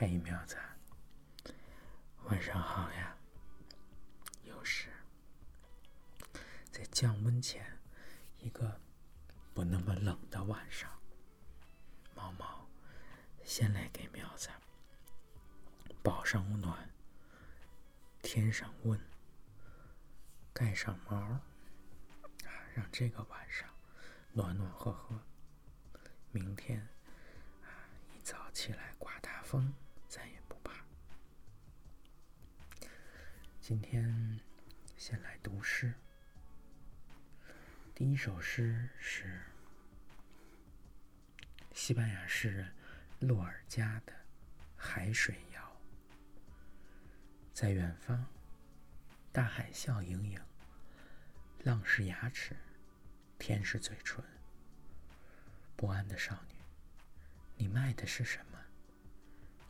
嘿，苗子，晚上好呀！又是在降温前一个不那么冷的晚上，毛毛先来给苗子保上暖，添上温，盖上毛，啊，让这个晚上暖暖和和。明天啊，一早起来刮大风。今天先来读诗。第一首诗是西班牙诗人洛尔加的《海水谣》。在远方，大海笑盈盈，浪是牙齿，天是嘴唇。不安的少女，你卖的是什么？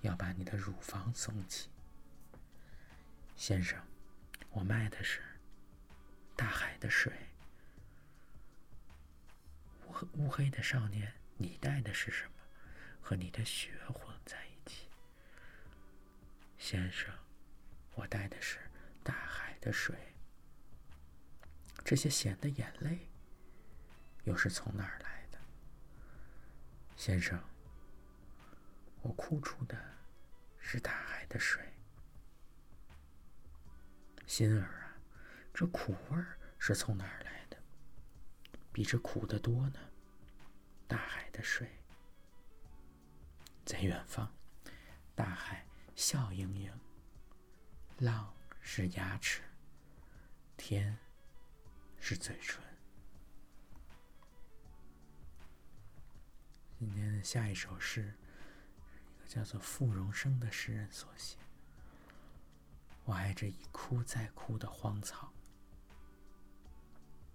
要把你的乳房送起。先生，我卖的是大海的水。乌乌黑的少年，你带的是什么？和你的血混在一起。先生，我带的是大海的水。这些咸的眼泪，又是从哪儿来的？先生，我哭出的是大海的水。心儿啊，这苦味儿是从哪儿来的？比这苦的多呢。大海的水，在远方，大海笑盈盈，浪是牙齿，天是嘴唇。今天的下一首诗，一个叫做傅荣生的诗人所写。我爱这一枯再枯的荒草，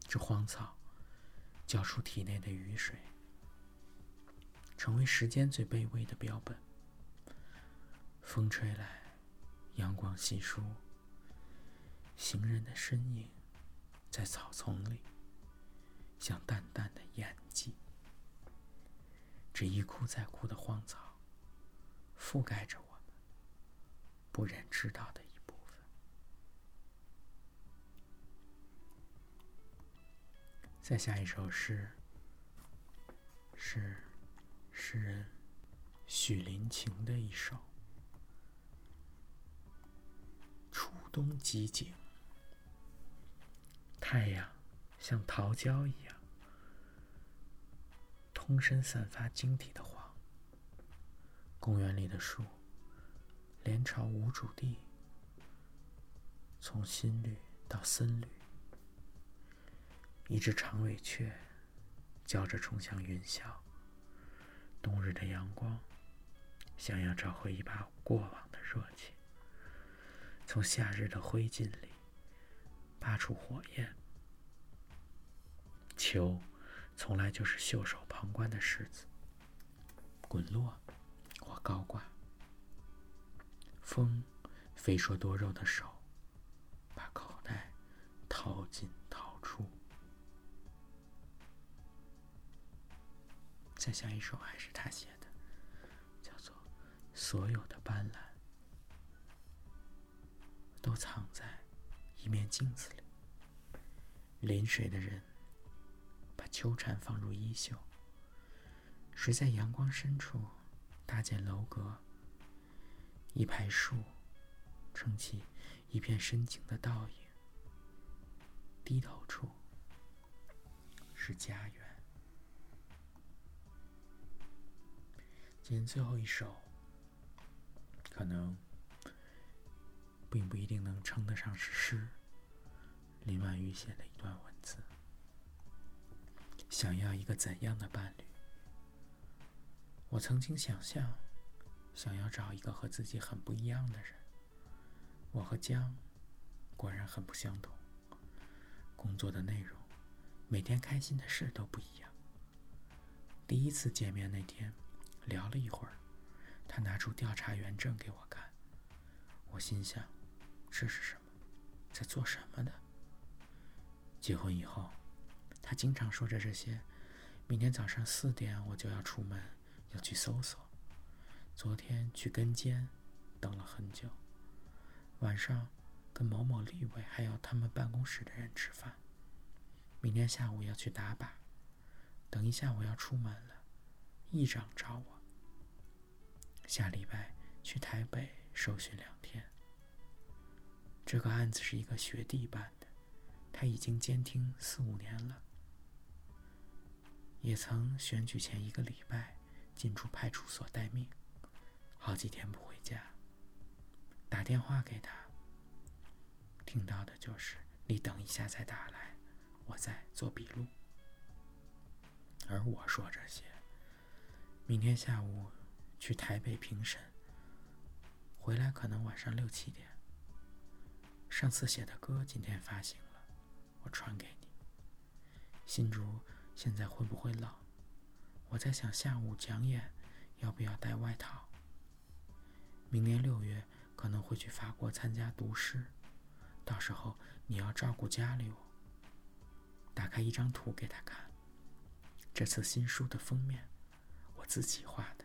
这荒草浇出体内的雨水，成为时间最卑微的标本。风吹来，阳光稀疏，行人的身影在草丛里，像淡淡的眼迹。这一枯再枯的荒草，覆盖着我们不忍知道的。再下一首诗，是诗人许林晴的一首《初冬极景》。太阳像桃胶一样，通身散发晶体的黄。公园里的树，连朝无主地，从新绿到森绿。一只长尾雀叫着冲向云霄。冬日的阳光想要找回一把过往的热情，从夏日的灰烬里扒出火焰。球从来就是袖手旁观的柿子，滚落或高挂。风飞说多肉的手把口袋掏进再下一首还是他写的，叫做《所有的斑斓都藏在一面镜子里》。临水的人把秋蝉放入衣袖，谁在阳光深处搭建楼阁？一排树撑起一片深情的倒影，低头处是家园。今天最后一首，可能并不一定能称得上是诗。林婉瑜写的一段文字：想要一个怎样的伴侣？我曾经想象，想要找一个和自己很不一样的人。我和江果然很不相同，工作的内容，每天开心的事都不一样。第一次见面那天。聊了一会儿，他拿出调查员证给我看。我心想，这是什么？在做什么呢？结婚以后，他经常说着这些。明天早上四点我就要出门，要去搜索。昨天去跟监，等了很久。晚上跟某某立委还有他们办公室的人吃饭。明天下午要去打靶，等一下我要出门了，议长找我。下礼拜去台北受训两天。这个案子是一个学弟办的，他已经监听四五年了，也曾选举前一个礼拜进出派出所待命，好几天不回家。打电话给他，听到的就是你等一下再打来，我在做笔录。而我说这些，明天下午去台北评审，回来可能晚上六七点。上次写的歌今天发行了，我传给你。新竹现在会不会冷？我在想下午讲演要不要带外套。明年六月可能会去法国参加读诗，到时候你要照顾家里哦。打开一张图给他看，这次新书的封面我自己画的。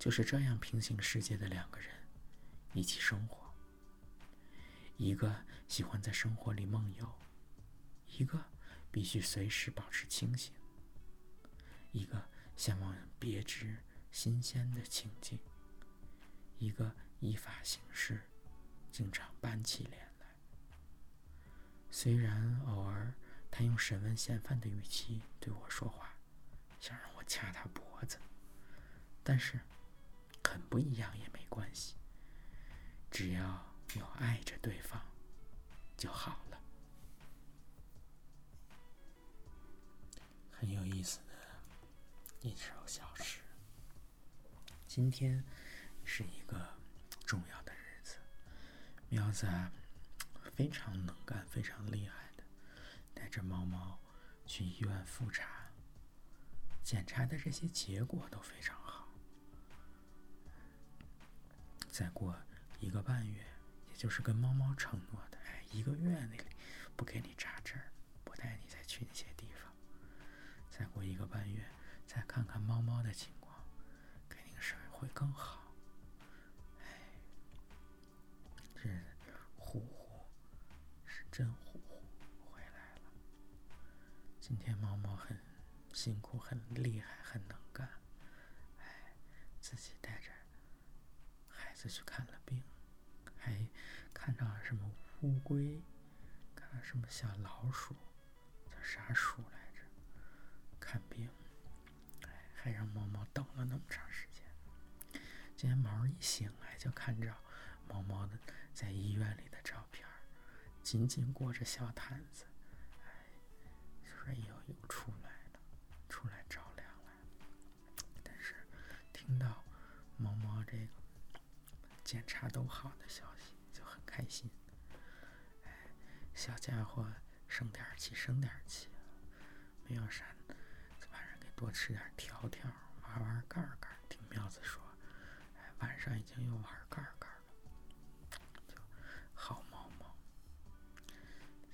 就是这样平行世界的两个人一起生活。一个喜欢在生活里梦游，一个必须随时保持清醒，一个向往别致新鲜的情境，一个依法行事，经常板起脸来。虽然偶尔他用审问嫌犯的语气对我说话，想让我掐他脖子，但是很不一样也没关系，只要。有爱着对方就好了。很有意思的一首小诗。今天是一个重要的日子，苗子非常能干、非常厉害的，带着猫猫去医院复查，检查的这些结果都非常好。再过一个半月。也就是跟猫猫承诺的，哎，一个月内不给你扎针，不带你再去那些地方。再过一个半月，再看看猫猫的情况，肯定是会更好。哎，这呼呼是真呼呼回来了。今天猫猫很辛苦，很厉害，很能干。哎，自己带着孩子去看了病。还看到了什么乌龟，看到什么小老鼠，叫啥鼠来着？看病，哎，还让猫猫等了那么长时间。今天毛一醒来就看着猫猫的在医院里的照片，紧紧裹着小毯子，哎，说又又出来了，出来着凉了。但是听到猫猫这个检查都好的消息就很。开心，哎，小家伙生点气，生点气，没有啥，晚上给多吃点条条，玩玩盖盖。听苗子说，哎，晚上已经又玩盖盖了，好猫猫。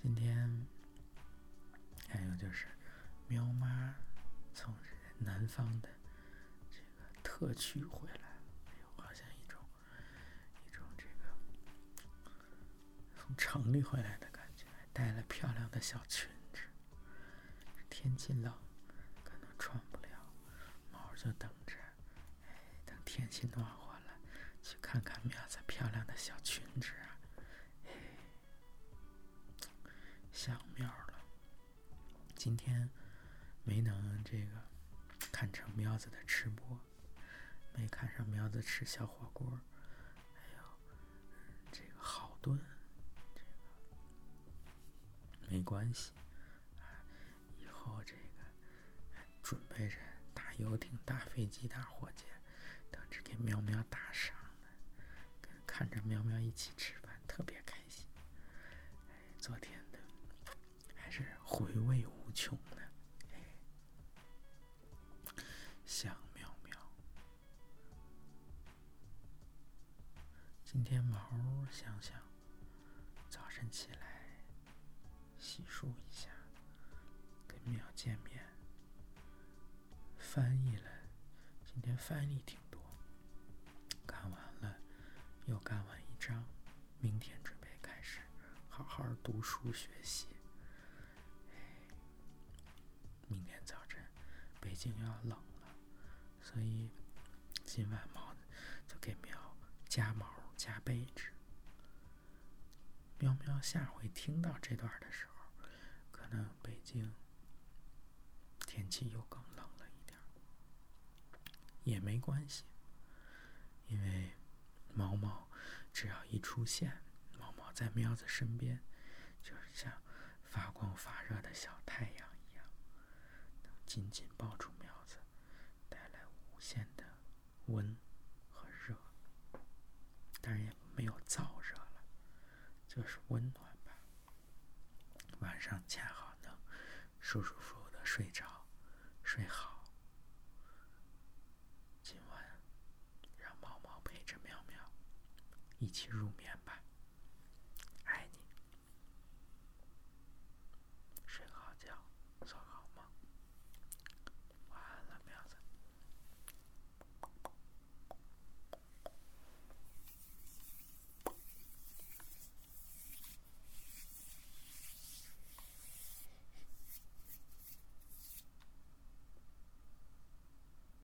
今天还有就是喵妈从南方的这个特区回来。城里回来的感觉，带了漂亮的小裙子。天气冷，可能穿不了，猫就等着。哎，等天气暖和了，去看看苗子漂亮的小裙子啊！哎，想苗了。今天没能这个看成苗子的吃播，没看上苗子吃小火锅，还有这个好炖。没关系，以后这个准备着大游艇、大飞机、大火箭，等着给喵喵打赏呢。看着喵喵一起吃饭，特别开心。昨天的还是回味无穷的。哎，想喵喵。今天毛想想，早晨起来。洗漱一下，跟喵见面。翻译了，今天翻译挺多，干完了，又干完一仗，明天准备开始好好读书学习。明天早晨北京要冷了，所以今晚猫就给喵加毛加被子。喵喵下回听到这段的时候，可能北京天气又更冷了一点，也没关系，因为毛毛只要一出现，毛毛在喵子身边，就像发光发热的小太阳一样，能紧紧抱住喵子，带来无限的温和热，当然也没有燥热。就是温暖吧，晚上恰好能舒舒服服的睡着，